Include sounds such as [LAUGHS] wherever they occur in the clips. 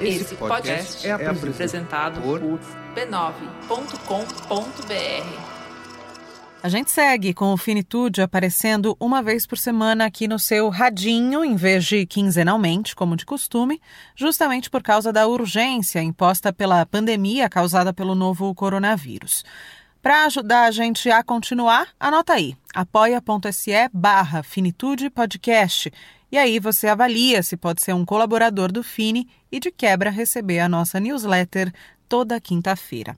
Esse podcast é apresentado por b9.com.br. A gente segue com o Finitude aparecendo uma vez por semana aqui no seu radinho, em vez de quinzenalmente, como de costume, justamente por causa da urgência imposta pela pandemia causada pelo novo coronavírus. Para ajudar a gente a continuar, anota aí, apoia.se barra Finitude Podcast. E aí você avalia se pode ser um colaborador do Fini e de quebra receber a nossa newsletter toda quinta-feira.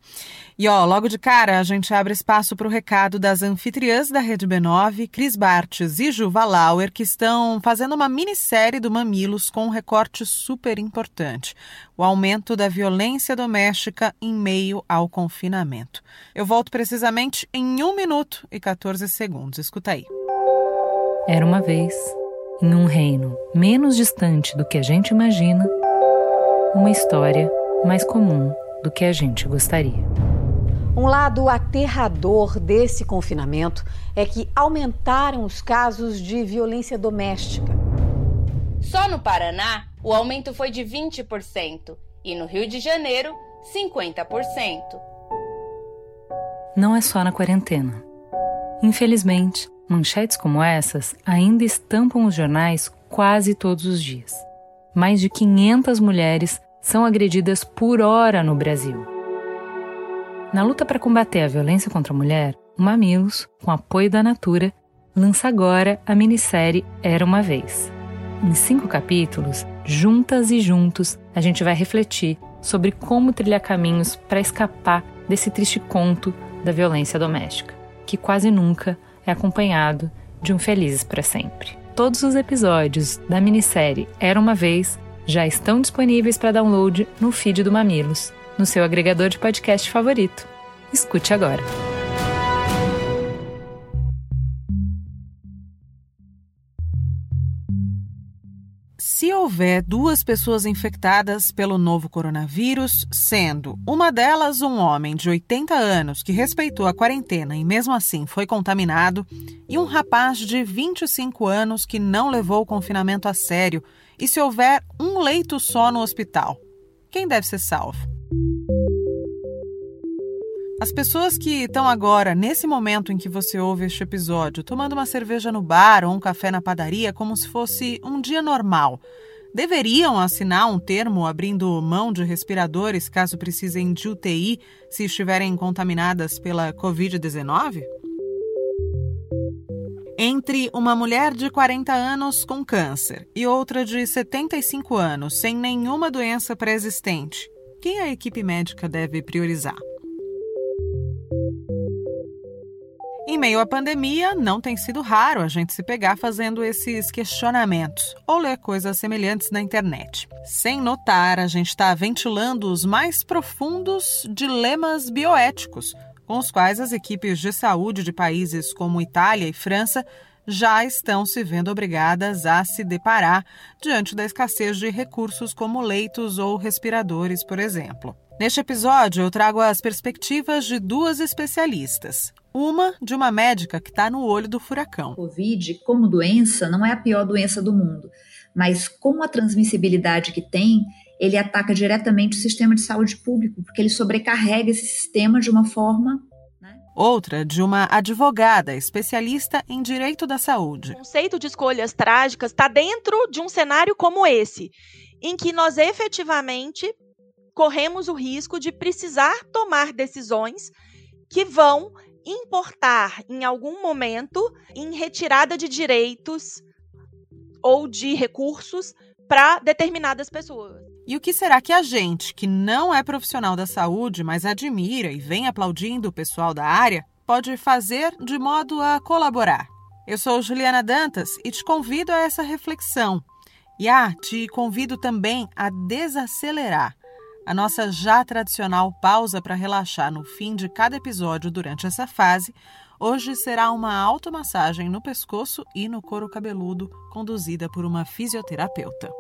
E ó, logo de cara, a gente abre espaço para o recado das anfitriãs da Rede B9, Cris Bartes e Juva Lauer, que estão fazendo uma minissérie do Mamilos com um recorte super importante: o aumento da violência doméstica em meio ao confinamento. Eu volto precisamente em 1 minuto e 14 segundos. Escuta aí. Era uma vez, em um reino menos distante do que a gente imagina, uma história mais comum do que a gente gostaria. Um lado aterrador desse confinamento é que aumentaram os casos de violência doméstica. Só no Paraná, o aumento foi de 20% e no Rio de Janeiro, 50%. Não é só na quarentena. Infelizmente, manchetes como essas ainda estampam os jornais quase todos os dias. Mais de 500 mulheres são agredidas por hora no Brasil. Na luta para combater a violência contra a mulher, o Mamilos, com apoio da Natura, lança agora a minissérie Era uma Vez. Em cinco capítulos, juntas e juntos, a gente vai refletir sobre como trilhar caminhos para escapar desse triste conto da violência doméstica, que quase nunca é acompanhado de um felizes para sempre. Todos os episódios da minissérie Era uma Vez já estão disponíveis para download no feed do Mamilos, no seu agregador de podcast favorito. Escute agora. Se houver duas pessoas infectadas pelo novo coronavírus, sendo uma delas um homem de 80 anos que respeitou a quarentena e mesmo assim foi contaminado, e um rapaz de 25 anos que não levou o confinamento a sério e se houver um leito só no hospital? Quem deve ser salvo? As pessoas que estão agora, nesse momento em que você ouve este episódio, tomando uma cerveja no bar ou um café na padaria como se fosse um dia normal, deveriam assinar um termo abrindo mão de respiradores caso precisem de UTI se estiverem contaminadas pela Covid-19? Entre uma mulher de 40 anos com câncer e outra de 75 anos sem nenhuma doença pré-existente, quem a equipe médica deve priorizar? Meio à pandemia, não tem sido raro a gente se pegar fazendo esses questionamentos ou ler coisas semelhantes na internet. Sem notar, a gente está ventilando os mais profundos dilemas bioéticos com os quais as equipes de saúde de países como Itália e França já estão se vendo obrigadas a se deparar diante da escassez de recursos como leitos ou respiradores, por exemplo. Neste episódio, eu trago as perspectivas de duas especialistas. Uma de uma médica que está no olho do furacão. Covid, como doença, não é a pior doença do mundo, mas com a transmissibilidade que tem, ele ataca diretamente o sistema de saúde público, porque ele sobrecarrega esse sistema de uma forma né? Outra de uma advogada especialista em direito da saúde. O conceito de escolhas trágicas está dentro de um cenário como esse, em que nós efetivamente corremos o risco de precisar tomar decisões que vão importar em algum momento em retirada de direitos ou de recursos para determinadas pessoas. E o que será que a gente, que não é profissional da saúde, mas admira e vem aplaudindo o pessoal da área, pode fazer de modo a colaborar? Eu sou Juliana Dantas e te convido a essa reflexão. E ah, te convido também a desacelerar. A nossa já tradicional pausa para relaxar no fim de cada episódio durante essa fase hoje será uma automassagem no pescoço e no couro cabeludo, conduzida por uma fisioterapeuta.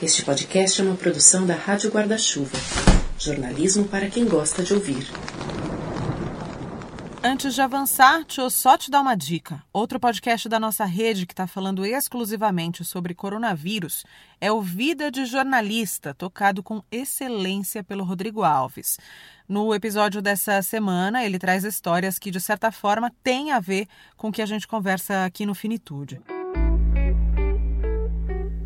Este podcast é uma produção da Rádio Guarda-Chuva. Jornalismo para quem gosta de ouvir. Antes de avançar, deixa eu só te dar uma dica. Outro podcast da nossa rede que está falando exclusivamente sobre coronavírus é o Vida de Jornalista, tocado com excelência pelo Rodrigo Alves. No episódio dessa semana, ele traz histórias que, de certa forma, têm a ver com o que a gente conversa aqui no Finitude.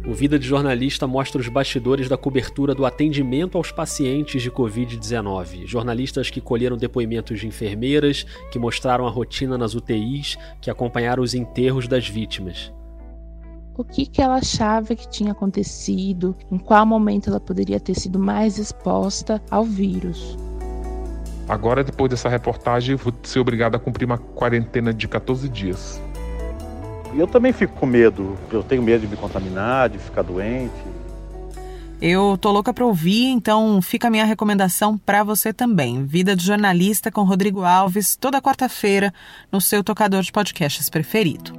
O Vida de Jornalista mostra os bastidores da cobertura do atendimento aos pacientes de Covid-19. Jornalistas que colheram depoimentos de enfermeiras, que mostraram a rotina nas UTIs, que acompanharam os enterros das vítimas. O que, que ela achava que tinha acontecido, em qual momento ela poderia ter sido mais exposta ao vírus. Agora, depois dessa reportagem, vou ser obrigado a cumprir uma quarentena de 14 dias. E eu também fico com medo, eu tenho medo de me contaminar, de ficar doente. Eu tô louca para ouvir, então fica a minha recomendação para você também. Vida de Jornalista com Rodrigo Alves, toda quarta-feira, no seu tocador de podcasts preferido.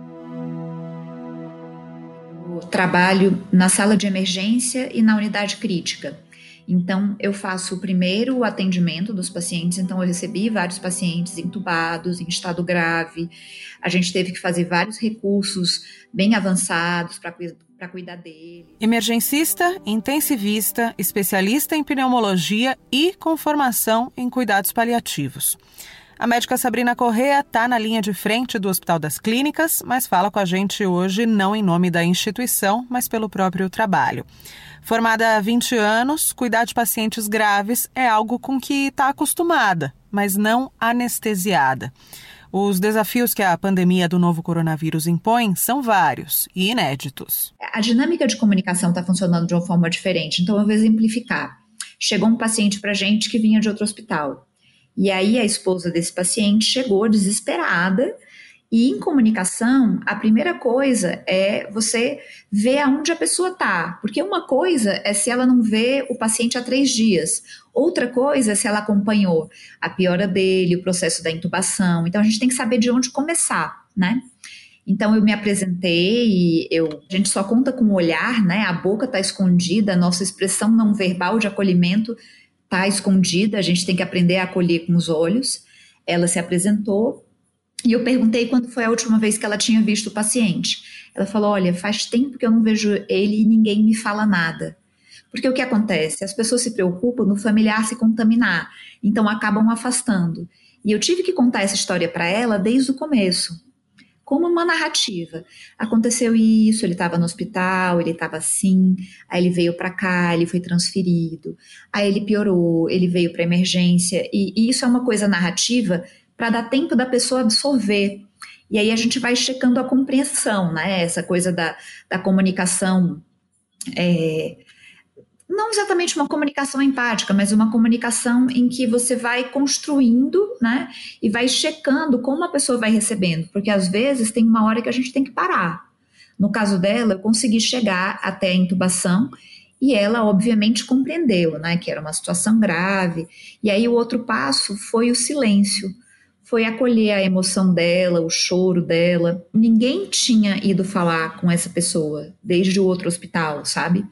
Eu trabalho na sala de emergência e na unidade crítica. Então, eu faço o primeiro atendimento dos pacientes. Então, eu recebi vários pacientes entubados, em estado grave. A gente teve que fazer vários recursos bem avançados para para cuidar dele. Emergencista, intensivista, especialista em pneumologia e com formação em cuidados paliativos. A médica Sabrina Correa está na linha de frente do Hospital das Clínicas, mas fala com a gente hoje não em nome da instituição, mas pelo próprio trabalho. Formada há 20 anos, cuidar de pacientes graves é algo com que está acostumada, mas não anestesiada. Os desafios que a pandemia do novo coronavírus impõe são vários e inéditos. A dinâmica de comunicação está funcionando de uma forma diferente, então eu vou exemplificar. Chegou um paciente para a gente que vinha de outro hospital. E aí a esposa desse paciente chegou desesperada e em comunicação, a primeira coisa é você ver aonde a pessoa está. Porque uma coisa é se ela não vê o paciente há três dias. Outra coisa é se ela acompanhou a piora dele, o processo da intubação. Então a gente tem que saber de onde começar, né? Então eu me apresentei eu, a gente só conta com o olhar, né? A boca está escondida, a nossa expressão não verbal de acolhimento está escondida, a gente tem que aprender a acolher com os olhos. Ela se apresentou e eu perguntei quando foi a última vez que ela tinha visto o paciente. Ela falou: Olha, faz tempo que eu não vejo ele e ninguém me fala nada. Porque o que acontece? As pessoas se preocupam no familiar se contaminar, então acabam afastando. E eu tive que contar essa história para ela desde o começo, como uma narrativa. Aconteceu isso, ele estava no hospital, ele estava assim, aí ele veio para cá, ele foi transferido, aí ele piorou, ele veio para emergência, e, e isso é uma coisa narrativa para dar tempo da pessoa absorver. E aí a gente vai checando a compreensão, né? Essa coisa da, da comunicação. É, não exatamente uma comunicação empática, mas uma comunicação em que você vai construindo, né? E vai checando como a pessoa vai recebendo, porque às vezes tem uma hora que a gente tem que parar. No caso dela, eu consegui chegar até a intubação e ela, obviamente, compreendeu, né? Que era uma situação grave. E aí o outro passo foi o silêncio foi acolher a emoção dela, o choro dela. Ninguém tinha ido falar com essa pessoa desde o outro hospital, sabe?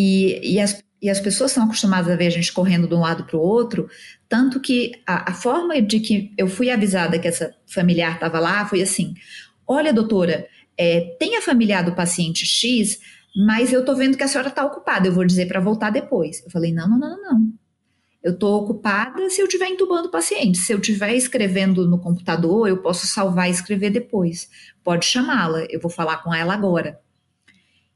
E, e, as, e as pessoas são acostumadas a ver a gente correndo de um lado para o outro, tanto que a, a, forma de que eu fui avisada que essa familiar estava lá foi assim: olha, doutora, é, tem a familiar do paciente X, mas eu tô vendo que a senhora está ocupada, eu vou dizer para voltar depois. Eu falei: não, não, não, não. Eu estou ocupada se eu estiver entubando o paciente. Se eu estiver escrevendo no computador, eu posso salvar e escrever depois. Pode chamá-la, eu vou falar com ela agora.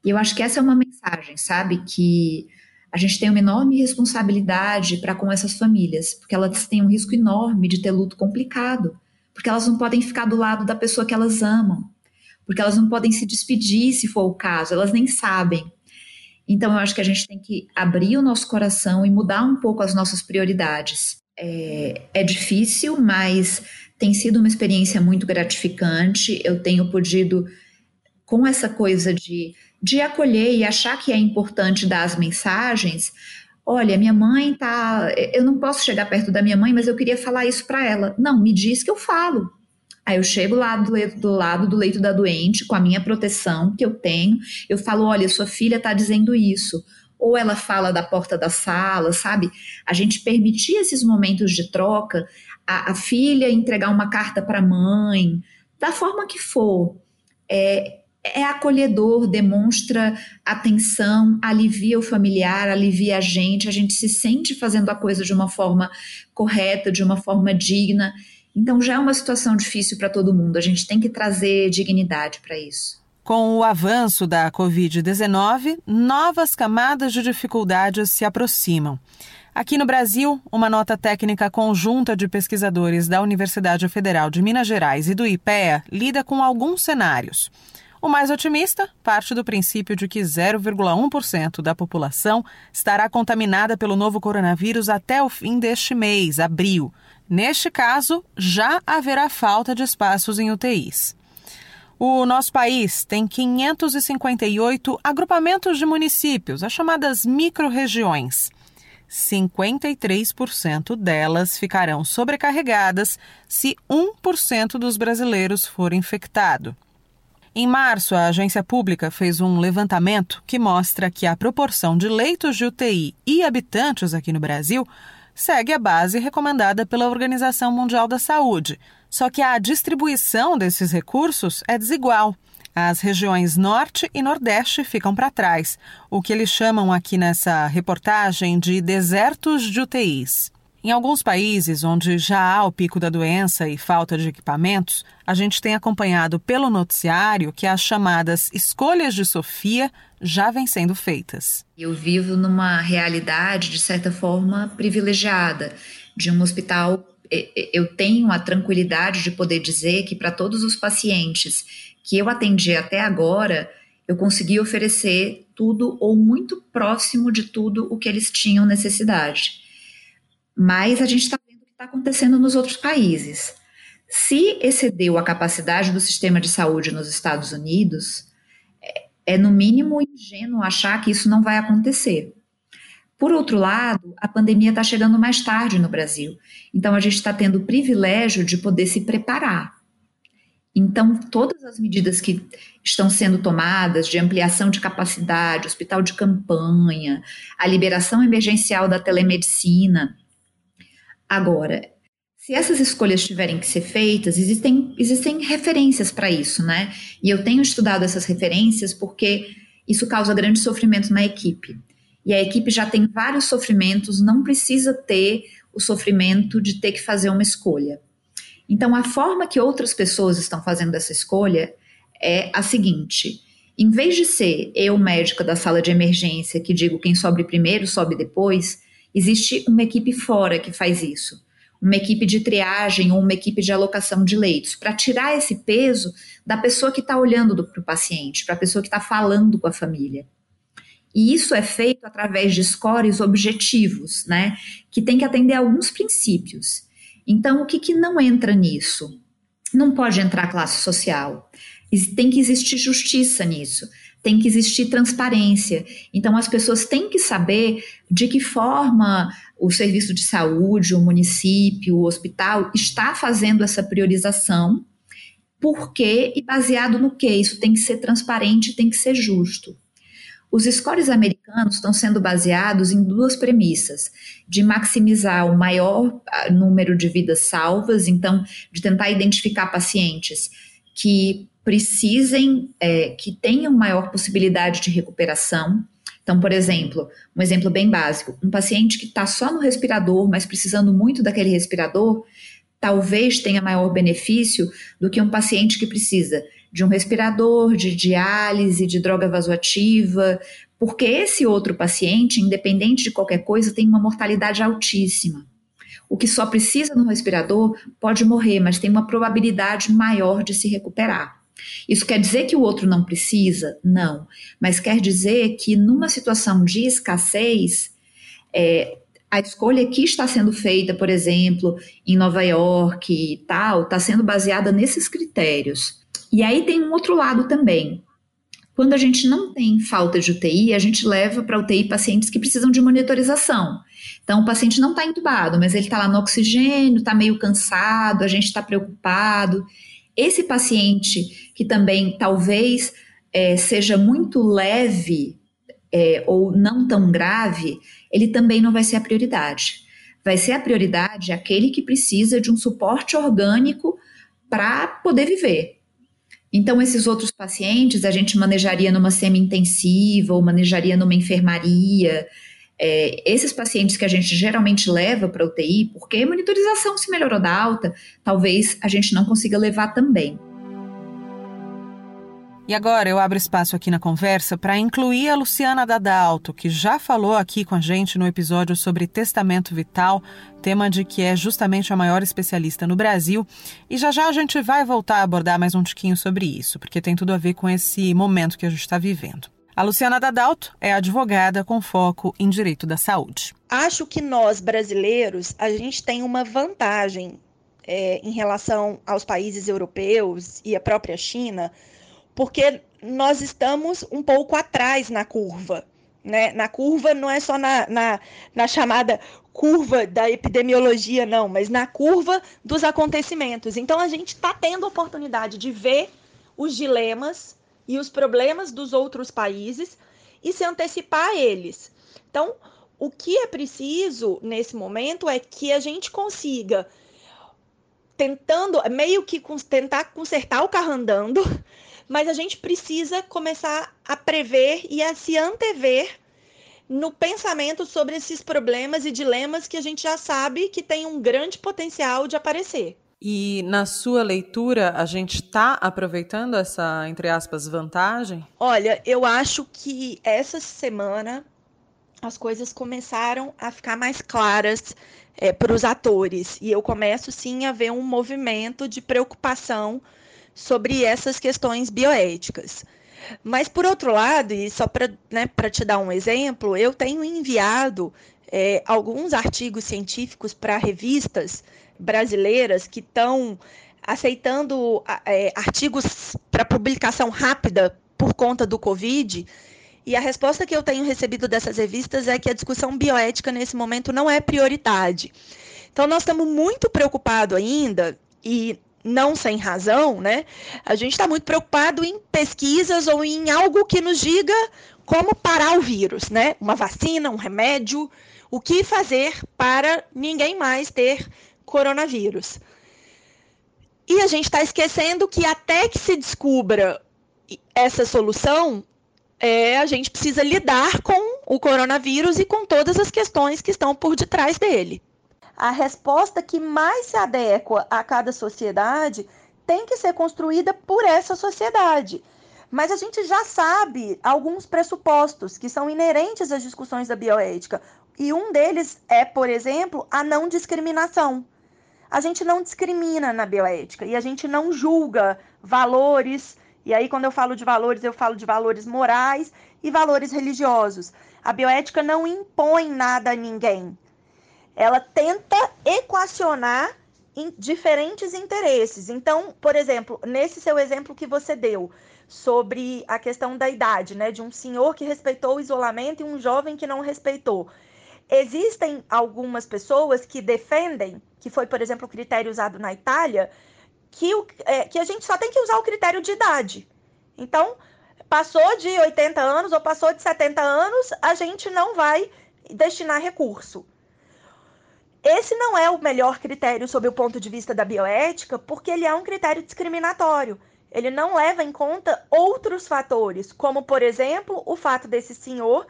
E eu acho que essa é uma mensagem, sabe? Que a gente tem uma enorme responsabilidade para com essas famílias, porque elas têm um risco enorme de ter luto complicado, porque elas não podem ficar do lado da pessoa que elas amam, porque elas não podem se despedir se for o caso, elas nem sabem. Então, eu acho que a gente tem que abrir o nosso coração e mudar um pouco as nossas prioridades. É, é difícil, mas tem sido uma experiência muito gratificante. Eu tenho podido, com essa coisa de, de acolher e achar que é importante dar as mensagens. Olha, minha mãe tá. Eu não posso chegar perto da minha mãe, mas eu queria falar isso para ela. Não, me diz que eu falo. Aí eu chego lá do, do lado do leito da doente, com a minha proteção que eu tenho, eu falo: olha, sua filha está dizendo isso. Ou ela fala da porta da sala, sabe? A gente permitir esses momentos de troca a, a filha entregar uma carta para a mãe, da forma que for. É, é acolhedor, demonstra atenção, alivia o familiar, alivia a gente, a gente se sente fazendo a coisa de uma forma correta, de uma forma digna. Então já é uma situação difícil para todo mundo, a gente tem que trazer dignidade para isso. Com o avanço da Covid-19, novas camadas de dificuldades se aproximam. Aqui no Brasil, uma nota técnica conjunta de pesquisadores da Universidade Federal de Minas Gerais e do IPEA lida com alguns cenários. O mais otimista parte do princípio de que 0,1% da população estará contaminada pelo novo coronavírus até o fim deste mês, abril. Neste caso, já haverá falta de espaços em UTIs. O nosso país tem 558 agrupamentos de municípios, as chamadas microrregiões. 53% delas ficarão sobrecarregadas se 1% dos brasileiros for infectado. Em março, a agência pública fez um levantamento que mostra que a proporção de leitos de UTI e habitantes aqui no Brasil segue a base recomendada pela Organização Mundial da Saúde. Só que a distribuição desses recursos é desigual. As regiões Norte e Nordeste ficam para trás, o que eles chamam aqui nessa reportagem de desertos de UTIs. Em alguns países onde já há o pico da doença e falta de equipamentos, a gente tem acompanhado pelo noticiário que as chamadas escolhas de Sofia já vêm sendo feitas. Eu vivo numa realidade, de certa forma, privilegiada, de um hospital. Eu tenho a tranquilidade de poder dizer que para todos os pacientes que eu atendi até agora, eu consegui oferecer tudo ou muito próximo de tudo o que eles tinham necessidade mas a gente está vendo o que está acontecendo nos outros países. Se excedeu a capacidade do sistema de saúde nos Estados Unidos, é, é no mínimo ingênuo achar que isso não vai acontecer. Por outro lado, a pandemia está chegando mais tarde no Brasil, então a gente está tendo o privilégio de poder se preparar. Então, todas as medidas que estão sendo tomadas de ampliação de capacidade, hospital de campanha, a liberação emergencial da telemedicina, Agora, se essas escolhas tiverem que ser feitas, existem, existem referências para isso, né? E eu tenho estudado essas referências porque isso causa grande sofrimento na equipe. E a equipe já tem vários sofrimentos, não precisa ter o sofrimento de ter que fazer uma escolha. Então, a forma que outras pessoas estão fazendo essa escolha é a seguinte: em vez de ser eu, médica da sala de emergência, que digo quem sobe primeiro, sobe depois, Existe uma equipe fora que faz isso, uma equipe de triagem ou uma equipe de alocação de leitos, para tirar esse peso da pessoa que está olhando para o paciente, para a pessoa que está falando com a família. E isso é feito através de scores objetivos, né? Que tem que atender a alguns princípios. Então, o que, que não entra nisso? Não pode entrar classe social. Tem que existir justiça nisso tem que existir transparência. Então, as pessoas têm que saber de que forma o serviço de saúde, o município, o hospital está fazendo essa priorização, por quê e baseado no que. Isso tem que ser transparente, tem que ser justo. Os scores americanos estão sendo baseados em duas premissas: de maximizar o maior ah, número de vidas salvas, então, de tentar identificar pacientes que precisem, é, que tenham maior possibilidade de recuperação. Então, por exemplo, um exemplo bem básico: um paciente que está só no respirador, mas precisando muito daquele respirador, talvez tenha maior benefício do que um paciente que precisa de um respirador, de diálise, de droga vasoativa, porque esse outro paciente, independente de qualquer coisa, tem uma mortalidade altíssima. O que só precisa no respirador pode morrer, mas tem uma probabilidade maior de se recuperar. Isso quer dizer que o outro não precisa? Não. Mas quer dizer que numa situação de escassez, é, a escolha que está sendo feita, por exemplo, em Nova York e tal, está sendo baseada nesses critérios. E aí tem um outro lado também. Quando a gente não tem falta de UTI, a gente leva para UTI pacientes que precisam de monitorização. Então, o paciente não está entubado, mas ele está lá no oxigênio, está meio cansado, a gente está preocupado. Esse paciente que também talvez é, seja muito leve é, ou não tão grave, ele também não vai ser a prioridade. Vai ser a prioridade aquele que precisa de um suporte orgânico para poder viver. Então, esses outros pacientes a gente manejaria numa semi-intensiva ou manejaria numa enfermaria. É, esses pacientes que a gente geralmente leva para UTI, porque a monitorização se melhorou da alta, talvez a gente não consiga levar também. E agora eu abro espaço aqui na conversa para incluir a Luciana Dadalto, que já falou aqui com a gente no episódio sobre testamento vital, tema de que é justamente a maior especialista no Brasil. E já já a gente vai voltar a abordar mais um tiquinho sobre isso, porque tem tudo a ver com esse momento que a gente está vivendo. A Luciana Dadalto é advogada com foco em direito da saúde. Acho que nós, brasileiros, a gente tem uma vantagem é, em relação aos países europeus e a própria China, porque nós estamos um pouco atrás na curva. Né? Na curva não é só na, na, na chamada curva da epidemiologia, não, mas na curva dos acontecimentos. Então a gente está tendo a oportunidade de ver os dilemas e os problemas dos outros países e se antecipar a eles. Então, o que é preciso nesse momento é que a gente consiga tentando meio que tentar consertar o carro andando, [LAUGHS] mas a gente precisa começar a prever e a se antever no pensamento sobre esses problemas e dilemas que a gente já sabe que tem um grande potencial de aparecer. E na sua leitura, a gente está aproveitando essa, entre aspas, vantagem? Olha, eu acho que essa semana as coisas começaram a ficar mais claras é, para os atores. E eu começo sim a ver um movimento de preocupação sobre essas questões bioéticas. Mas, por outro lado, e só para né, te dar um exemplo, eu tenho enviado é, alguns artigos científicos para revistas brasileiras que estão aceitando é, artigos para publicação rápida por conta do Covid. E a resposta que eu tenho recebido dessas revistas é que a discussão bioética nesse momento não é prioridade. Então, nós estamos muito preocupados ainda, e não sem razão, né? A gente está muito preocupado em pesquisas ou em algo que nos diga como parar o vírus, né? Uma vacina, um remédio, o que fazer para ninguém mais ter coronavírus. E a gente está esquecendo que até que se descubra essa solução, é, a gente precisa lidar com o coronavírus e com todas as questões que estão por detrás dele. A resposta que mais se adequa a cada sociedade tem que ser construída por essa sociedade. Mas a gente já sabe alguns pressupostos que são inerentes às discussões da bioética. E um deles é, por exemplo, a não discriminação a gente não discrimina na bioética e a gente não julga valores. E aí, quando eu falo de valores, eu falo de valores morais e valores religiosos. A bioética não impõe nada a ninguém. Ela tenta equacionar diferentes interesses. Então, por exemplo, nesse seu exemplo que você deu sobre a questão da idade, né, de um senhor que respeitou o isolamento e um jovem que não respeitou. Existem algumas pessoas que defendem, que foi, por exemplo, o critério usado na Itália, que, o, é, que a gente só tem que usar o critério de idade. Então, passou de 80 anos ou passou de 70 anos, a gente não vai destinar recurso. Esse não é o melhor critério sob o ponto de vista da bioética, porque ele é um critério discriminatório. Ele não leva em conta outros fatores, como, por exemplo, o fato desse senhor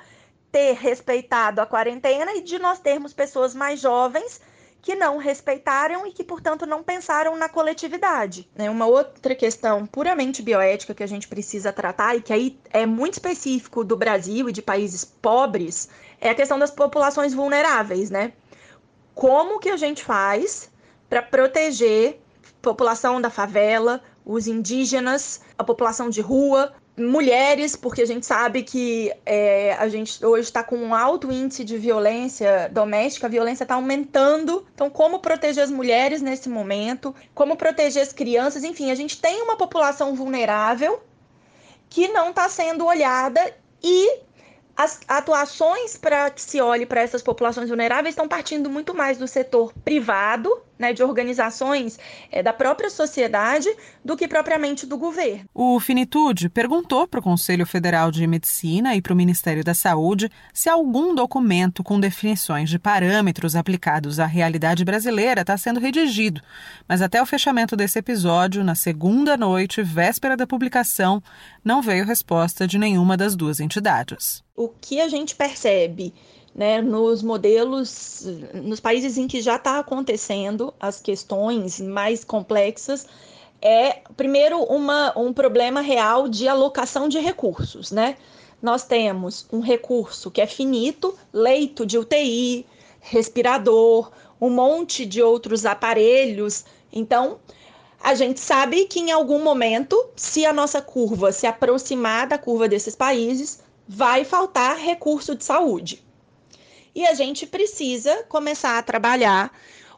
ter respeitado a quarentena e de nós termos pessoas mais jovens que não respeitaram e que, portanto, não pensaram na coletividade. Né? Uma outra questão puramente bioética que a gente precisa tratar e que aí é muito específico do Brasil e de países pobres é a questão das populações vulneráveis, né? Como que a gente faz para proteger a população da favela, os indígenas, a população de rua, mulheres, porque a gente sabe que é, a gente hoje está com um alto índice de violência doméstica, a violência está aumentando. Então, como proteger as mulheres nesse momento? Como proteger as crianças? Enfim, a gente tem uma população vulnerável que não está sendo olhada e as atuações para que se olhe para essas populações vulneráveis estão partindo muito mais do setor privado, né, de organizações é, da própria sociedade do que propriamente do governo. O Finitude perguntou para o Conselho Federal de Medicina e para o Ministério da Saúde se algum documento com definições de parâmetros aplicados à realidade brasileira está sendo redigido. Mas até o fechamento desse episódio, na segunda noite, véspera da publicação, não veio resposta de nenhuma das duas entidades. O que a gente percebe né, nos modelos, nos países em que já está acontecendo as questões mais complexas, é primeiro uma, um problema real de alocação de recursos, né? Nós temos um recurso que é finito, leito de UTI, respirador, um monte de outros aparelhos. Então, a gente sabe que em algum momento, se a nossa curva se aproximar da curva desses países, vai faltar recurso de saúde. E a gente precisa começar a trabalhar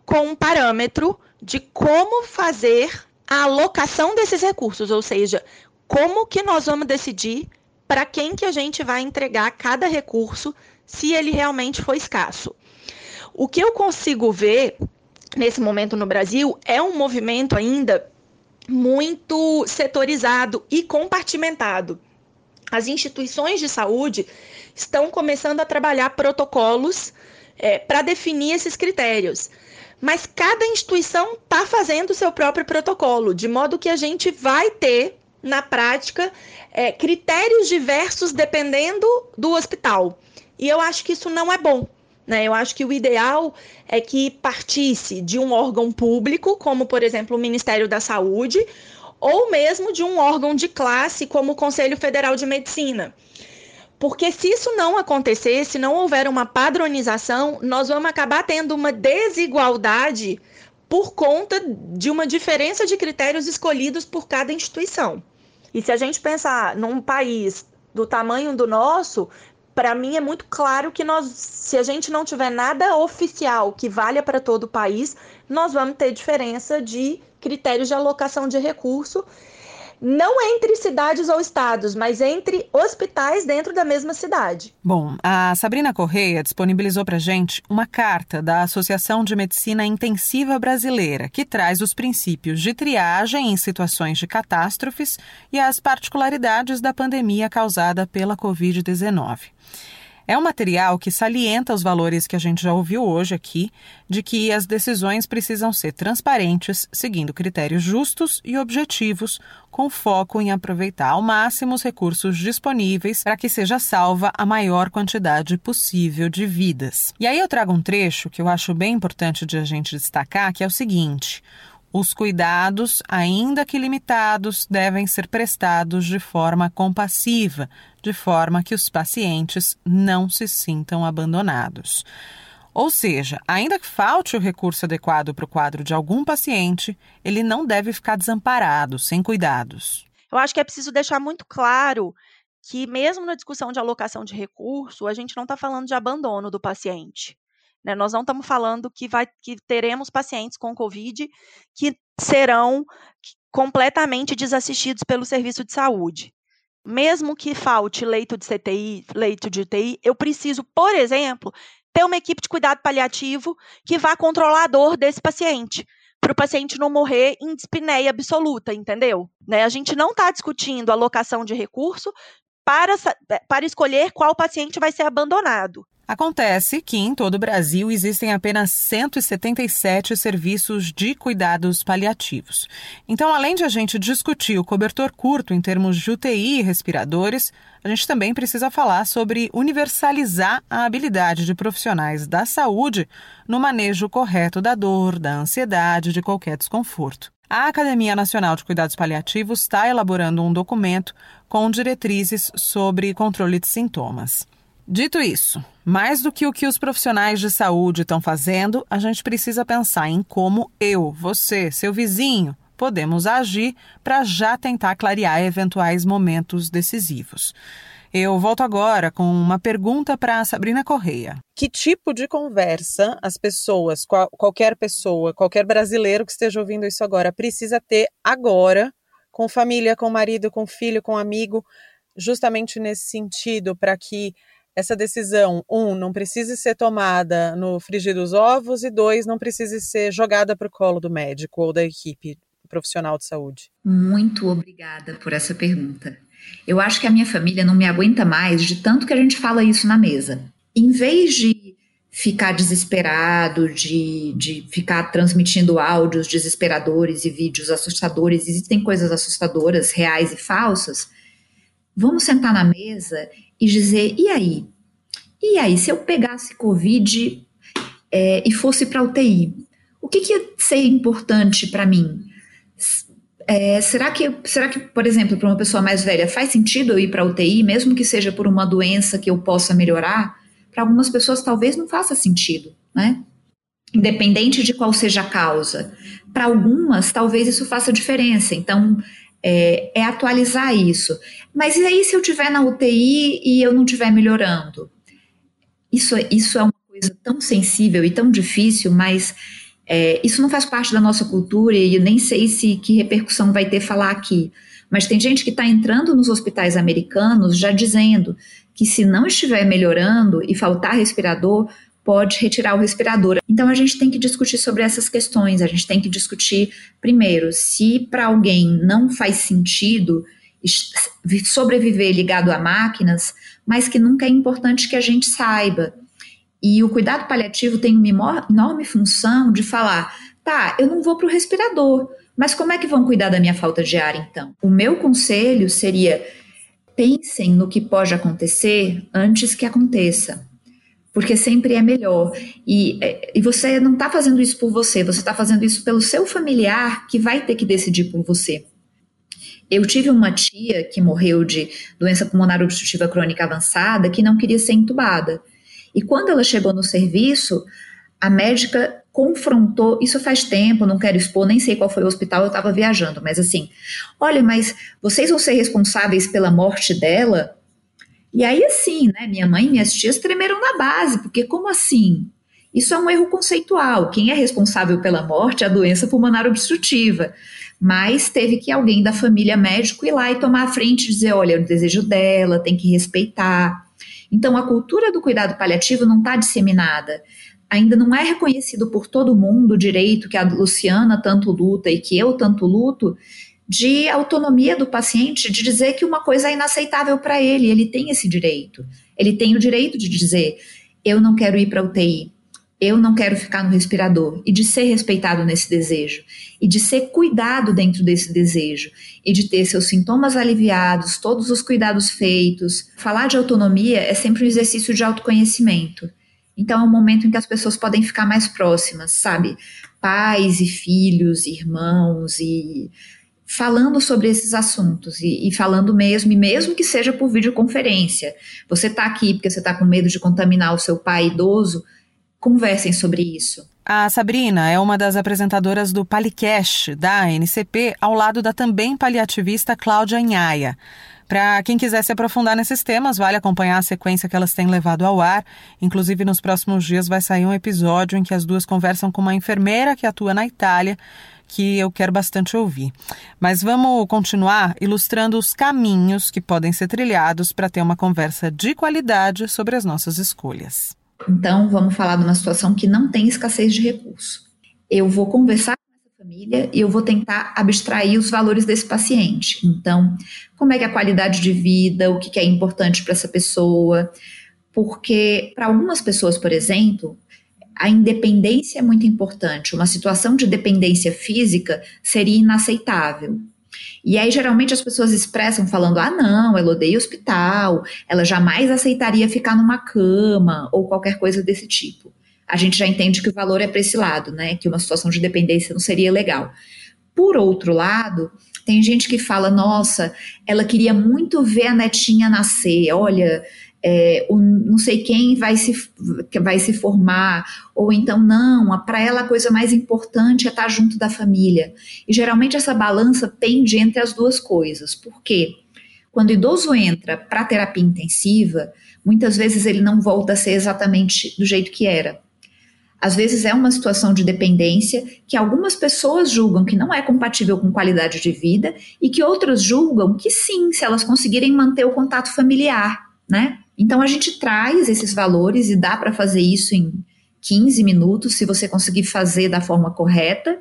com um parâmetro de como fazer a alocação desses recursos, ou seja, como que nós vamos decidir para quem que a gente vai entregar cada recurso se ele realmente for escasso. O que eu consigo ver nesse momento no Brasil é um movimento ainda muito setorizado e compartimentado. As instituições de saúde estão começando a trabalhar protocolos é, para definir esses critérios. Mas cada instituição está fazendo o seu próprio protocolo, de modo que a gente vai ter, na prática, é, critérios diversos dependendo do hospital. E eu acho que isso não é bom. Né? Eu acho que o ideal é que partisse de um órgão público, como, por exemplo, o Ministério da Saúde, ou mesmo de um órgão de classe, como o Conselho Federal de Medicina. Porque se isso não acontecer, se não houver uma padronização, nós vamos acabar tendo uma desigualdade por conta de uma diferença de critérios escolhidos por cada instituição. E se a gente pensar num país do tamanho do nosso, para mim é muito claro que nós, se a gente não tiver nada oficial que valha para todo o país, nós vamos ter diferença de critérios de alocação de recurso não entre cidades ou estados, mas entre hospitais dentro da mesma cidade. Bom, a Sabrina Correia disponibilizou para gente uma carta da Associação de Medicina Intensiva Brasileira, que traz os princípios de triagem em situações de catástrofes e as particularidades da pandemia causada pela Covid-19. É um material que salienta os valores que a gente já ouviu hoje aqui, de que as decisões precisam ser transparentes, seguindo critérios justos e objetivos, com foco em aproveitar ao máximo os recursos disponíveis para que seja salva a maior quantidade possível de vidas. E aí eu trago um trecho que eu acho bem importante de a gente destacar, que é o seguinte: os cuidados, ainda que limitados, devem ser prestados de forma compassiva, de forma que os pacientes não se sintam abandonados. Ou seja, ainda que falte o recurso adequado para o quadro de algum paciente, ele não deve ficar desamparado, sem cuidados. Eu acho que é preciso deixar muito claro que, mesmo na discussão de alocação de recurso, a gente não está falando de abandono do paciente. Né? Nós não estamos falando que, vai, que teremos pacientes com Covid que serão completamente desassistidos pelo serviço de saúde. Mesmo que falte leito de CTI, leito de UTI, eu preciso, por exemplo, ter uma equipe de cuidado paliativo que vá controlar a dor desse paciente, para o paciente não morrer em dispneia absoluta, entendeu? Né? A gente não está discutindo alocação de recurso para, para escolher qual paciente vai ser abandonado. Acontece que em todo o Brasil existem apenas 177 serviços de cuidados paliativos. Então, além de a gente discutir o cobertor curto em termos de UTI e respiradores, a gente também precisa falar sobre universalizar a habilidade de profissionais da saúde no manejo correto da dor, da ansiedade, de qualquer desconforto. A Academia Nacional de Cuidados Paliativos está elaborando um documento com diretrizes sobre controle de sintomas. Dito isso, mais do que o que os profissionais de saúde estão fazendo, a gente precisa pensar em como eu, você, seu vizinho, podemos agir para já tentar clarear eventuais momentos decisivos. Eu volto agora com uma pergunta para Sabrina Correia. Que tipo de conversa as pessoas, qual, qualquer pessoa, qualquer brasileiro que esteja ouvindo isso agora, precisa ter agora com família, com marido, com filho, com amigo, justamente nesse sentido, para que essa decisão, um, não precise ser tomada no frigir dos ovos e dois, não precise ser jogada para o colo do médico ou da equipe profissional de saúde? Muito obrigada por essa pergunta. Eu acho que a minha família não me aguenta mais de tanto que a gente fala isso na mesa. Em vez de ficar desesperado, de, de ficar transmitindo áudios desesperadores e vídeos assustadores, existem coisas assustadoras, reais e falsas. Vamos sentar na mesa e dizer: e aí? E aí, se eu pegasse Covid é, e fosse para UTI, o que, que ia ser importante para mim? É, será, que, será que, por exemplo, para uma pessoa mais velha, faz sentido eu ir para UTI, mesmo que seja por uma doença que eu possa melhorar? Para algumas pessoas, talvez não faça sentido, né? Independente de qual seja a causa. Para algumas, talvez isso faça diferença. Então, é, é, atualizar isso. Mas e aí se eu estiver na UTI e eu não estiver melhorando? Isso, isso é uma coisa tão sensível e tão difícil, mas é, isso não faz parte da nossa cultura e eu nem sei se que repercussão vai ter falar aqui. Mas tem gente que está entrando nos hospitais americanos já dizendo que se não estiver melhorando e faltar respirador, pode retirar o respirador. Então a gente tem que discutir sobre essas questões. A gente tem que discutir, primeiro, se para alguém não faz sentido sobreviver ligado a máquinas, mas que nunca é importante que a gente saiba. E o cuidado paliativo tem uma enorme função de falar: tá, eu não vou para o respirador, mas como é que vão cuidar da minha falta de ar então? O meu conselho seria: pensem no que pode acontecer antes que aconteça. Porque sempre é melhor. E, e você não está fazendo isso por você, você está fazendo isso pelo seu familiar que vai ter que decidir por você. Eu tive uma tia que morreu de doença pulmonar obstrutiva crônica avançada que não queria ser entubada. E quando ela chegou no serviço, a médica confrontou, isso faz tempo, não quero expor, nem sei qual foi o hospital, eu estava viajando, mas assim, olha, mas vocês vão ser responsáveis pela morte dela? E aí, assim, né, minha mãe e minhas tias tremeram na base, porque como assim? Isso é um erro conceitual. Quem é responsável pela morte é a doença pulmonar obstrutiva. Mas teve que alguém da família médico ir lá e tomar a frente e dizer: olha, o desejo dela, tem que respeitar. Então, a cultura do cuidado paliativo não está disseminada. Ainda não é reconhecido por todo mundo o direito que a Luciana tanto luta e que eu tanto luto de autonomia do paciente, de dizer que uma coisa é inaceitável para ele. Ele tem esse direito. Ele tem o direito de dizer: eu não quero ir para UTI, eu não quero ficar no respirador, e de ser respeitado nesse desejo, e de ser cuidado dentro desse desejo, e de ter seus sintomas aliviados, todos os cuidados feitos. Falar de autonomia é sempre um exercício de autoconhecimento. Então é um momento em que as pessoas podem ficar mais próximas, sabe? Pais e filhos, irmãos e falando sobre esses assuntos e, e, falando mesmo, e mesmo que seja por videoconferência. Você está aqui porque você está com medo de contaminar o seu pai idoso, conversem sobre isso. A Sabrina é uma das apresentadoras do Palicast, da ANCP, ao lado da também paliativista Cláudia Inhaia. Para quem quiser se aprofundar nesses temas, vale acompanhar a sequência que elas têm levado ao ar. Inclusive, nos próximos dias vai sair um episódio em que as duas conversam com uma enfermeira que atua na Itália, que eu quero bastante ouvir. Mas vamos continuar ilustrando os caminhos que podem ser trilhados para ter uma conversa de qualidade sobre as nossas escolhas. Então, vamos falar de uma situação que não tem escassez de recurso. Eu vou conversar família e eu vou tentar abstrair os valores desse paciente. Então, como é que é a qualidade de vida, o que é importante para essa pessoa. Porque, para algumas pessoas, por exemplo, a independência é muito importante. Uma situação de dependência física seria inaceitável. E aí, geralmente, as pessoas expressam falando: ah, não, ela odeia hospital, ela jamais aceitaria ficar numa cama ou qualquer coisa desse tipo. A gente já entende que o valor é para esse lado, né? Que uma situação de dependência não seria legal. Por outro lado, tem gente que fala: nossa, ela queria muito ver a netinha nascer, olha, é, o, não sei quem vai se, vai se formar, ou então não, para ela a coisa mais importante é estar junto da família. E geralmente essa balança pende entre as duas coisas. Por quê? Quando o idoso entra para terapia intensiva, muitas vezes ele não volta a ser exatamente do jeito que era. Às vezes é uma situação de dependência que algumas pessoas julgam que não é compatível com qualidade de vida e que outras julgam que sim, se elas conseguirem manter o contato familiar, né? Então a gente traz esses valores e dá para fazer isso em 15 minutos, se você conseguir fazer da forma correta.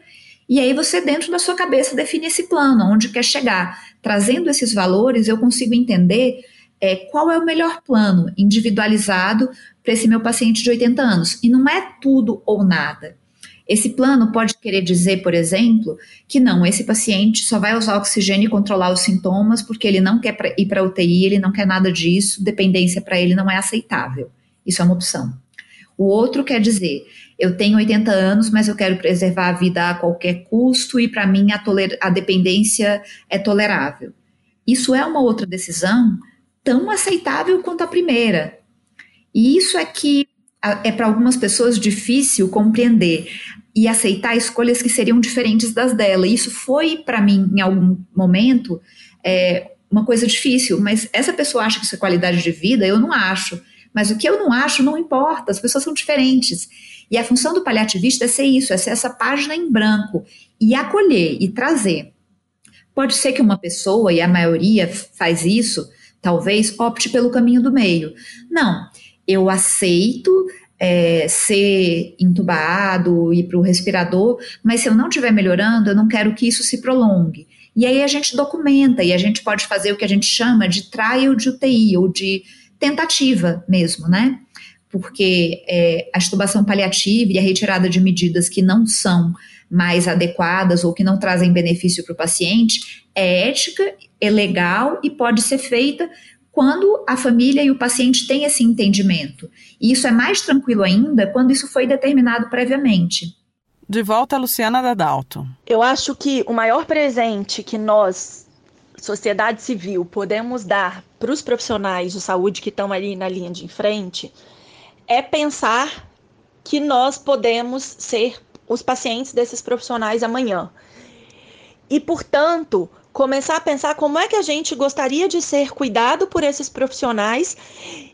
E aí você, dentro da sua cabeça, define esse plano, onde quer chegar. Trazendo esses valores, eu consigo entender é, qual é o melhor plano individualizado para esse meu paciente de 80 anos. E não é tudo ou nada. Esse plano pode querer dizer, por exemplo, que não, esse paciente só vai usar oxigênio e controlar os sintomas porque ele não quer ir para UTI, ele não quer nada disso, dependência para ele não é aceitável. Isso é uma opção. O outro quer dizer, eu tenho 80 anos, mas eu quero preservar a vida a qualquer custo e para mim a, a dependência é tolerável. Isso é uma outra decisão tão aceitável quanto a primeira. E isso é que é para algumas pessoas difícil compreender e aceitar escolhas que seriam diferentes das dela. Isso foi para mim, em algum momento, é, uma coisa difícil, mas essa pessoa acha que isso é qualidade de vida, eu não acho. Mas o que eu não acho não importa, as pessoas são diferentes. E a função do paliativista é ser isso, é ser essa página em branco e acolher e trazer. Pode ser que uma pessoa, e a maioria faz isso, talvez opte pelo caminho do meio. Não, eu aceito é, ser entubado, ir para o respirador, mas se eu não estiver melhorando, eu não quero que isso se prolongue. E aí a gente documenta e a gente pode fazer o que a gente chama de trial de UTI ou de tentativa mesmo, né? Porque é, a estubação paliativa e a retirada de medidas que não são mais adequadas ou que não trazem benefício para o paciente é ética, é legal e pode ser feita quando a família e o paciente têm esse entendimento. E isso é mais tranquilo ainda quando isso foi determinado previamente. De volta a Luciana Dadalto. Eu acho que o maior presente que nós, sociedade civil, podemos dar para os profissionais de saúde que estão ali na linha de frente é pensar que nós podemos ser os pacientes desses profissionais amanhã. E, portanto, começar a pensar como é que a gente gostaria de ser cuidado por esses profissionais,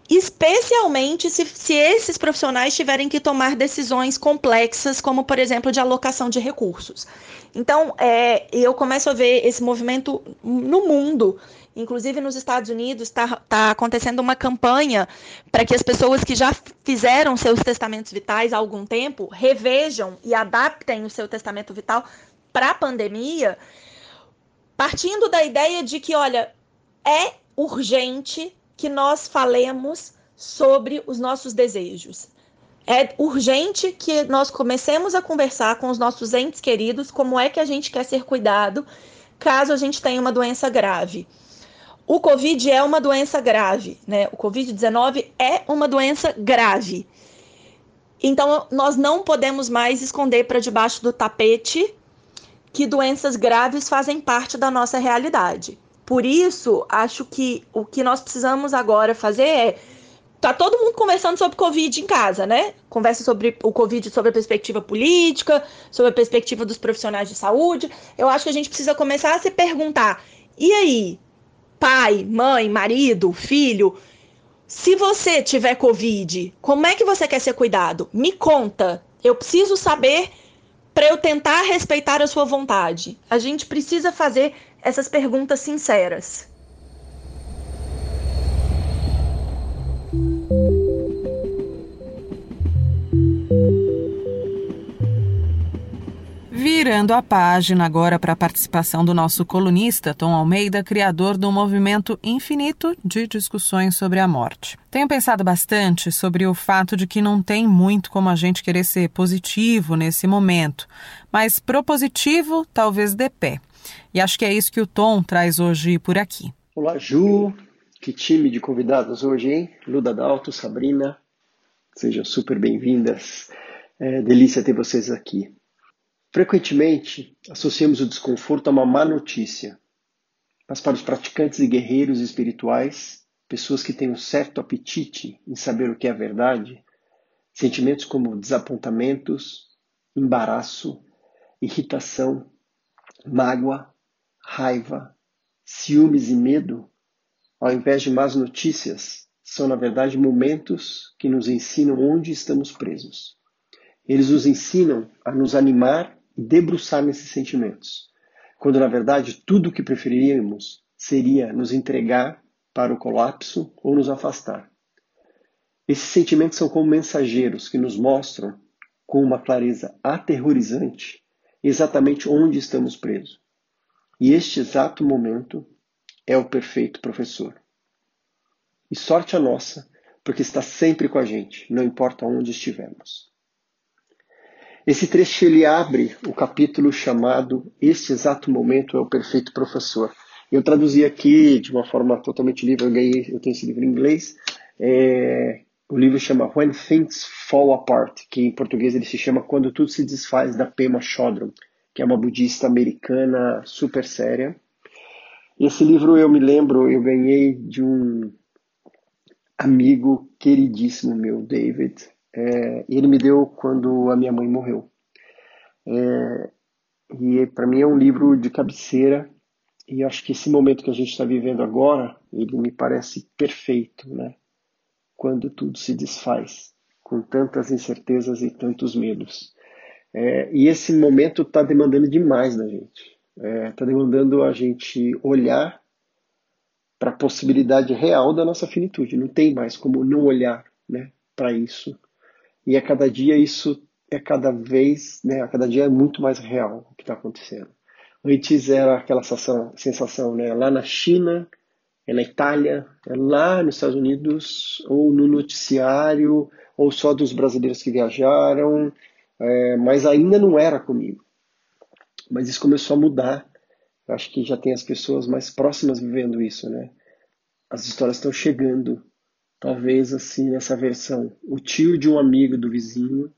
especialmente se, se esses profissionais tiverem que tomar decisões complexas, como, por exemplo, de alocação de recursos. Então, é, eu começo a ver esse movimento no mundo. Inclusive nos Estados Unidos está tá acontecendo uma campanha para que as pessoas que já fizeram seus testamentos vitais há algum tempo revejam e adaptem o seu testamento vital para a pandemia partindo da ideia de que, olha, é urgente que nós falemos sobre os nossos desejos. É urgente que nós comecemos a conversar com os nossos entes queridos como é que a gente quer ser cuidado caso a gente tenha uma doença grave. O Covid é uma doença grave, né? O Covid-19 é uma doença grave. Então, nós não podemos mais esconder para debaixo do tapete que doenças graves fazem parte da nossa realidade. Por isso, acho que o que nós precisamos agora fazer é tá todo mundo conversando sobre Covid em casa, né? Conversa sobre o Covid, sobre a perspectiva política, sobre a perspectiva dos profissionais de saúde. Eu acho que a gente precisa começar a se perguntar: e aí, pai, mãe, marido, filho, se você tiver Covid, como é que você quer ser cuidado? Me conta. Eu preciso saber para eu tentar respeitar a sua vontade. A gente precisa fazer essas perguntas sinceras. Virando a página agora para a participação do nosso colunista Tom Almeida, criador do movimento infinito de discussões sobre a morte. Tenho pensado bastante sobre o fato de que não tem muito como a gente querer ser positivo nesse momento, mas propositivo talvez dê pé. E acho que é isso que o Tom traz hoje por aqui. Olá, Ju. Que time de convidados hoje, hein? Luda Dalto, Sabrina. Sejam super bem-vindas. É delícia ter vocês aqui. Frequentemente, associamos o desconforto a uma má notícia, mas para os praticantes e guerreiros espirituais, pessoas que têm um certo apetite em saber o que é verdade, sentimentos como desapontamentos, embaraço, irritação, mágoa, raiva, ciúmes e medo, ao invés de más notícias, são na verdade momentos que nos ensinam onde estamos presos. Eles nos ensinam a nos animar debruçar nesses sentimentos, quando na verdade tudo o que preferiríamos seria nos entregar para o colapso ou nos afastar. Esses sentimentos são como mensageiros que nos mostram, com uma clareza aterrorizante, exatamente onde estamos presos. E este exato momento é o perfeito professor. E sorte a nossa, porque está sempre com a gente, não importa onde estivermos. Esse trecho ele abre o capítulo chamado Este exato momento é o perfeito professor. Eu traduzi aqui de uma forma totalmente livre, eu, ganhei, eu tenho esse livro em inglês, é, o livro chama When Things Fall Apart, que em português ele se chama Quando Tudo Se Desfaz, da Pema Chodron, que é uma budista americana super séria. Esse livro eu me lembro, eu ganhei de um amigo queridíssimo meu, David, é, e ele me deu quando a minha mãe morreu. É, e para mim é um livro de cabeceira, e acho que esse momento que a gente está vivendo agora, ele me parece perfeito, né? quando tudo se desfaz, com tantas incertezas e tantos medos. É, e esse momento está demandando demais da gente. Está é, demandando a gente olhar para a possibilidade real da nossa finitude. Não tem mais como não olhar né, para isso. E a cada dia isso é cada vez, né, a cada dia é muito mais real o que está acontecendo. Antes era aquela sensação, sensação né, lá na China é na Itália, é lá nos Estados Unidos, ou no noticiário, ou só dos brasileiros que viajaram, é, mas ainda não era comigo. Mas isso começou a mudar. Eu acho que já tem as pessoas mais próximas vivendo isso, né? As histórias estão chegando, talvez assim nessa versão, o tio de um amigo do vizinho,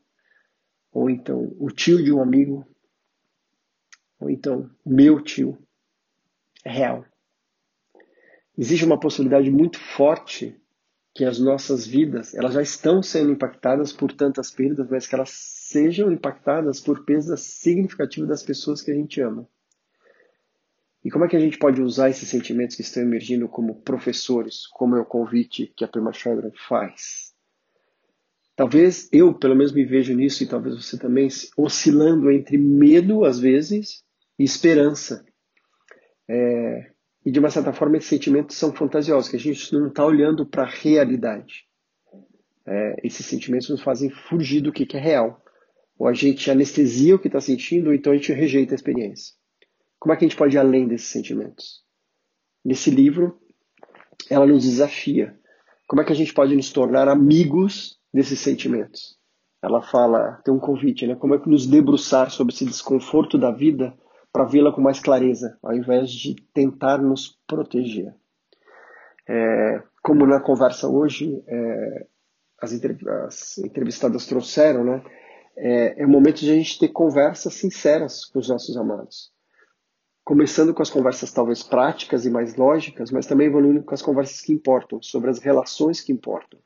ou então o tio de um amigo, ou então meu tio, é real existe uma possibilidade muito forte que as nossas vidas elas já estão sendo impactadas por tantas perdas, mas que elas sejam impactadas por perdas significativas das pessoas que a gente ama. E como é que a gente pode usar esses sentimentos que estão emergindo como professores, como é o convite que a Prima Chagra faz? Talvez eu, pelo menos, me vejo nisso, e talvez você também, oscilando entre medo, às vezes, e esperança. É, e de uma certa forma esses sentimentos são fantasiosos, que a gente não está olhando para a realidade. É, esses sentimentos nos fazem fugir do que, que é real. Ou a gente anestesia o que está sentindo, ou então a gente rejeita a experiência. Como é que a gente pode ir além desses sentimentos? Nesse livro, ela nos desafia. Como é que a gente pode nos tornar amigos desses sentimentos? Ela fala, tem um convite, né? Como é que nos debruçar sobre esse desconforto da vida para vê-la com mais clareza, ao invés de tentar nos proteger. É, como na conversa hoje, é, as, as, entrevistadas trouxeram, né, é, é o momento de a gente ter conversas sinceras com os nossos amados. Começando com as conversas talvez práticas e mais lógicas, mas também evoluindo com as conversas que importam, sobre as relações que importam.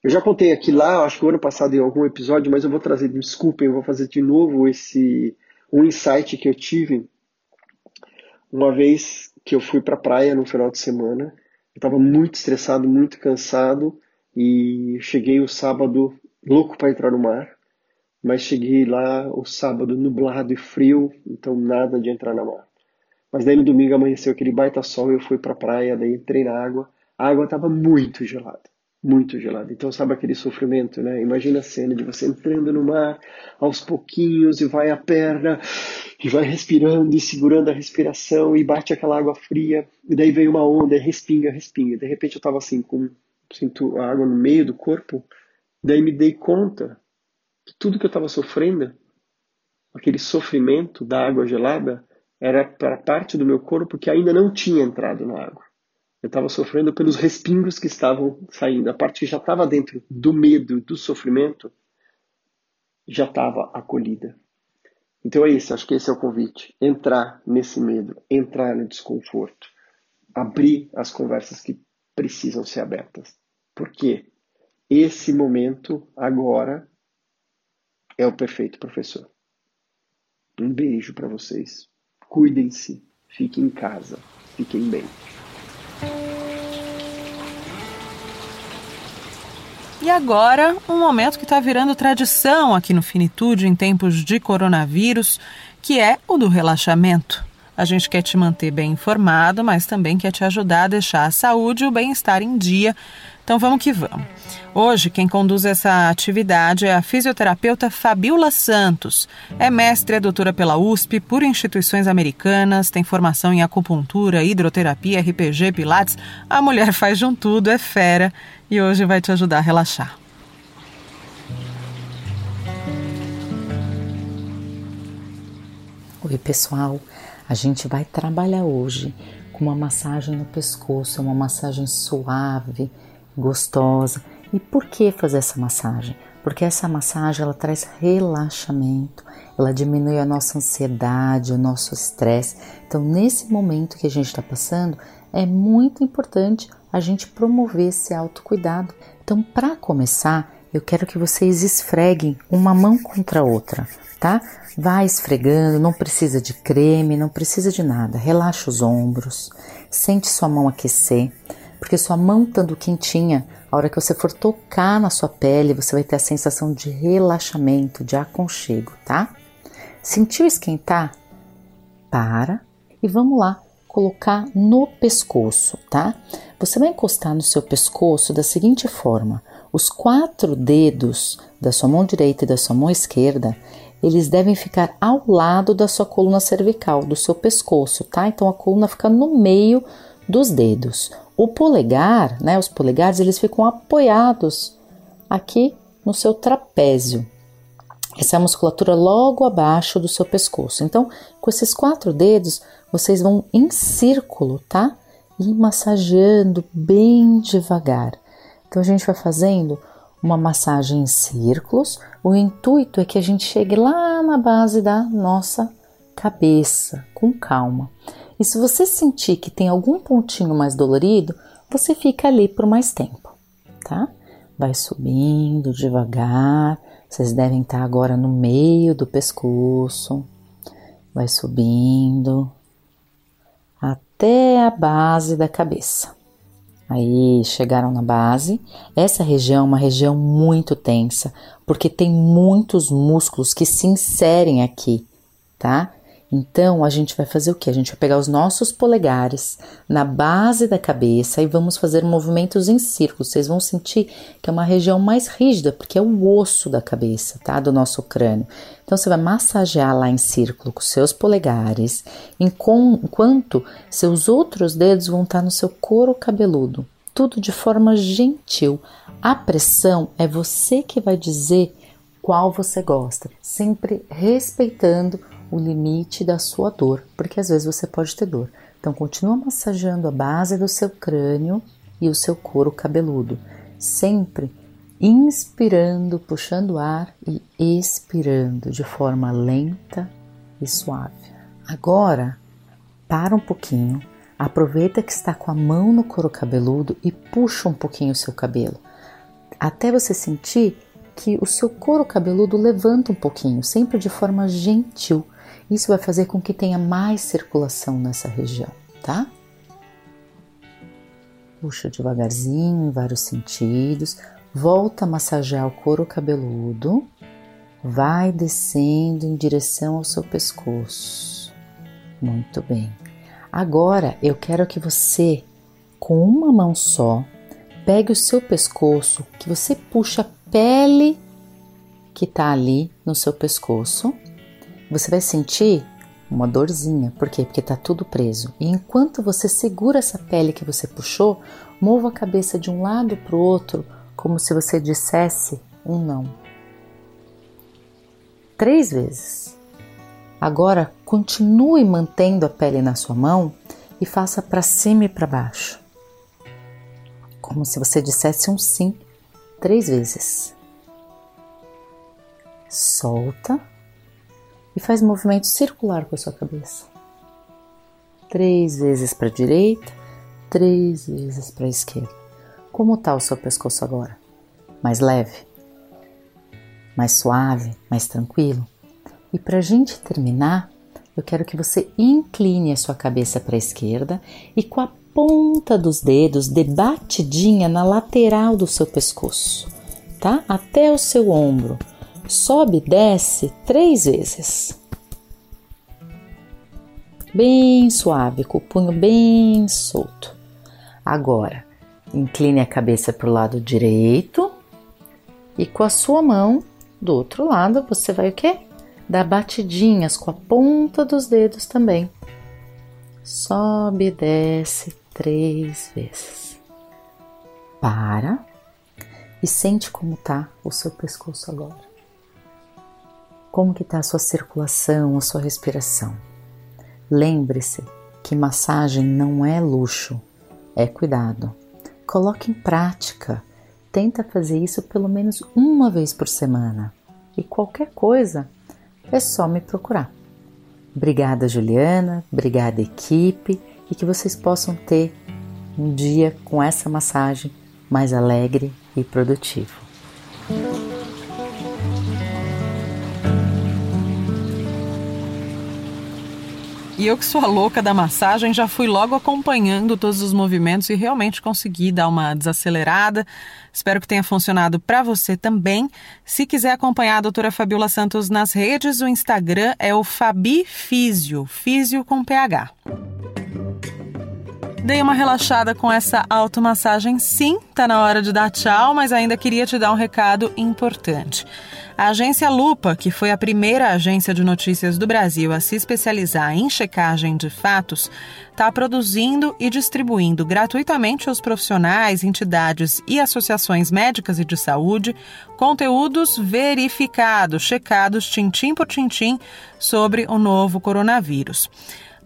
Eu já contei aqui lá, acho que o ano passado em algum episódio, mas eu vou trazer, desculpem, eu vou fazer de novo esse, um insight que eu tive uma vez que eu fui para a praia no final de semana. Eu estava muito estressado, muito cansado e cheguei o sábado louco para entrar no mar, mas cheguei lá o sábado nublado e frio, então nada de entrar na mar. Mas daí no domingo amanheceu aquele baita sol, eu fui para a praia, daí entrei na água. A água estava muito gelada muito gelado. Então, sabe aquele sofrimento, né? Imagina a cena de você entrando no mar aos pouquinhos e vai a perna e vai respirando e segurando a respiração e bate aquela água fria e daí vem uma onda e respinga, respinga. De repente eu estava assim com sinto a água no meio do corpo, daí me dei conta que tudo que eu estava sofrendo, aquele sofrimento da água gelada, era para parte do meu corpo que ainda não tinha entrado na água. Eu estava sofrendo pelos respingos que estavam saindo. A parte que já estava dentro do medo, do sofrimento, já estava acolhida. Então é isso, acho que esse é o convite. Entrar nesse medo, entrar no desconforto, abrir as conversas que precisam ser abertas. Porque esse momento agora é o perfeito professor. Um beijo para vocês. Cuidem-se, fiquem em casa, fiquem bem. E agora, um momento que está virando tradição aqui no Finitude em tempos de coronavírus, que é o do relaxamento. A gente quer te manter bem informado, mas também quer te ajudar a deixar a saúde e o bem-estar em dia. Então vamos que vamos. Hoje, quem conduz essa atividade é a fisioterapeuta Fabiola Santos. É mestre, é doutora pela USP, por instituições americanas, tem formação em acupuntura, hidroterapia, RPG, pilates. A mulher [LAUGHS] faz de um tudo, é fera e hoje vai te ajudar a relaxar. Oi, pessoal. A gente vai trabalhar hoje com uma massagem no pescoço, uma massagem suave, gostosa. E por que fazer essa massagem? Porque essa massagem ela traz relaxamento, ela diminui a nossa ansiedade, o nosso estresse. Então, nesse momento que a gente está passando, é muito importante a gente promover esse autocuidado. Então, para começar, eu quero que vocês esfreguem uma mão contra a outra, tá? Vai esfregando, não precisa de creme, não precisa de nada. Relaxa os ombros, sente sua mão aquecer, porque sua mão estando quentinha, a hora que você for tocar na sua pele, você vai ter a sensação de relaxamento, de aconchego, tá? Sentiu esquentar? Para e vamos lá colocar no pescoço, tá? Você vai encostar no seu pescoço da seguinte forma: os quatro dedos da sua mão direita e da sua mão esquerda, eles devem ficar ao lado da sua coluna cervical, do seu pescoço, tá? Então a coluna fica no meio dos dedos. O polegar, né, os polegares, eles ficam apoiados aqui no seu trapézio. Essa é a musculatura logo abaixo do seu pescoço. Então, com esses quatro dedos, vocês vão em círculo, tá? E massageando bem devagar. Então, a gente vai fazendo uma massagem em círculos. O intuito é que a gente chegue lá na base da nossa cabeça, com calma. E se você sentir que tem algum pontinho mais dolorido, você fica ali por mais tempo, tá? Vai subindo devagar. Vocês devem estar agora no meio do pescoço. Vai subindo até a base da cabeça. Aí chegaram na base. Essa região é uma região muito tensa, porque tem muitos músculos que se inserem aqui, tá? Então a gente vai fazer o que? A gente vai pegar os nossos polegares na base da cabeça e vamos fazer movimentos em círculos. Vocês vão sentir que é uma região mais rígida, porque é o osso da cabeça, tá? Do nosso crânio. Então você vai massagear lá em círculo com seus polegares, enquanto seus outros dedos vão estar no seu couro cabeludo. Tudo de forma gentil. A pressão é você que vai dizer qual você gosta, sempre respeitando o limite da sua dor, porque às vezes você pode ter dor. Então continua massageando a base do seu crânio e o seu couro cabeludo, sempre inspirando, puxando ar e expirando de forma lenta e suave. Agora, para um pouquinho, aproveita que está com a mão no couro cabeludo e puxa um pouquinho o seu cabelo, até você sentir que o seu couro cabeludo levanta um pouquinho, sempre de forma gentil, isso vai fazer com que tenha mais circulação nessa região, tá? Puxa devagarzinho em vários sentidos, volta a massagear o couro cabeludo, vai descendo em direção ao seu pescoço. Muito bem. Agora eu quero que você, com uma mão só, pegue o seu pescoço, que você puxa a pele que está ali no seu pescoço você vai sentir uma dorzinha. Por quê? Porque está tudo preso. E enquanto você segura essa pele que você puxou, mova a cabeça de um lado para o outro, como se você dissesse um não. Três vezes. Agora continue mantendo a pele na sua mão e faça para cima e para baixo. Como se você dissesse um sim três vezes. Solta e faz movimento circular com a sua cabeça. Três vezes para a direita, três vezes para a esquerda. Como está o seu pescoço agora? Mais leve? Mais suave? Mais tranquilo? E para a gente terminar, eu quero que você incline a sua cabeça para a esquerda e com a ponta dos dedos dê batidinha na lateral do seu pescoço, tá? Até o seu ombro sobe e desce três vezes. bem suave, com o punho bem solto. Agora, incline a cabeça para o lado direito e com a sua mão do outro lado você vai o quê? Dar batidinhas com a ponta dos dedos também. Sobe e desce três vezes. Para e sente como tá o seu pescoço agora. Como que tá a sua circulação, a sua respiração. Lembre-se que massagem não é luxo, é cuidado. Coloque em prática. Tenta fazer isso pelo menos uma vez por semana. E qualquer coisa, é só me procurar. Obrigada, Juliana. Obrigada, equipe. E que vocês possam ter um dia com essa massagem mais alegre e produtivo. E eu que sou a louca da massagem, já fui logo acompanhando todos os movimentos e realmente consegui dar uma desacelerada. Espero que tenha funcionado para você também. Se quiser acompanhar a doutora Fabiola Santos nas redes, o Instagram é o Fabi Físio, Físio com PH. Dei uma relaxada com essa automassagem, sim, tá na hora de dar tchau, mas ainda queria te dar um recado importante. A agência Lupa, que foi a primeira agência de notícias do Brasil a se especializar em checagem de fatos, está produzindo e distribuindo gratuitamente aos profissionais, entidades e associações médicas e de saúde conteúdos verificados, checados tintim por tintim sobre o novo coronavírus.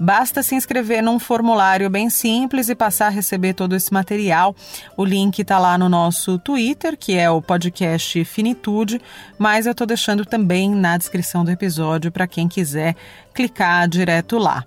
Basta se inscrever num formulário bem simples e passar a receber todo esse material. O link está lá no nosso Twitter, que é o podcast Finitude, mas eu estou deixando também na descrição do episódio para quem quiser clicar direto lá.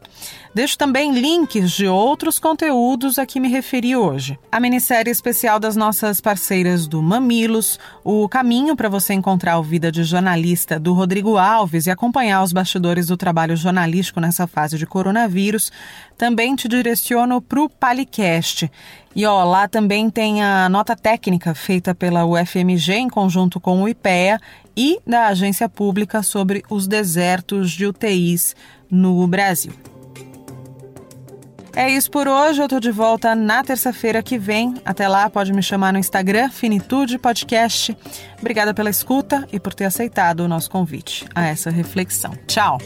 Deixo também links de outros conteúdos a que me referi hoje. A minissérie especial das nossas parceiras do Mamilos, o caminho para você encontrar o Vida de Jornalista do Rodrigo Alves e acompanhar os bastidores do trabalho jornalístico nessa fase de coronavírus, também te direciono para o Palicast. E ó, lá também tem a nota técnica feita pela UFMG em conjunto com o IPEA e da agência pública sobre os desertos de UTIs no Brasil. É isso por hoje. Eu tô de volta na terça-feira que vem. Até lá, pode me chamar no Instagram, Finitude Podcast. Obrigada pela escuta e por ter aceitado o nosso convite a essa reflexão. Tchau!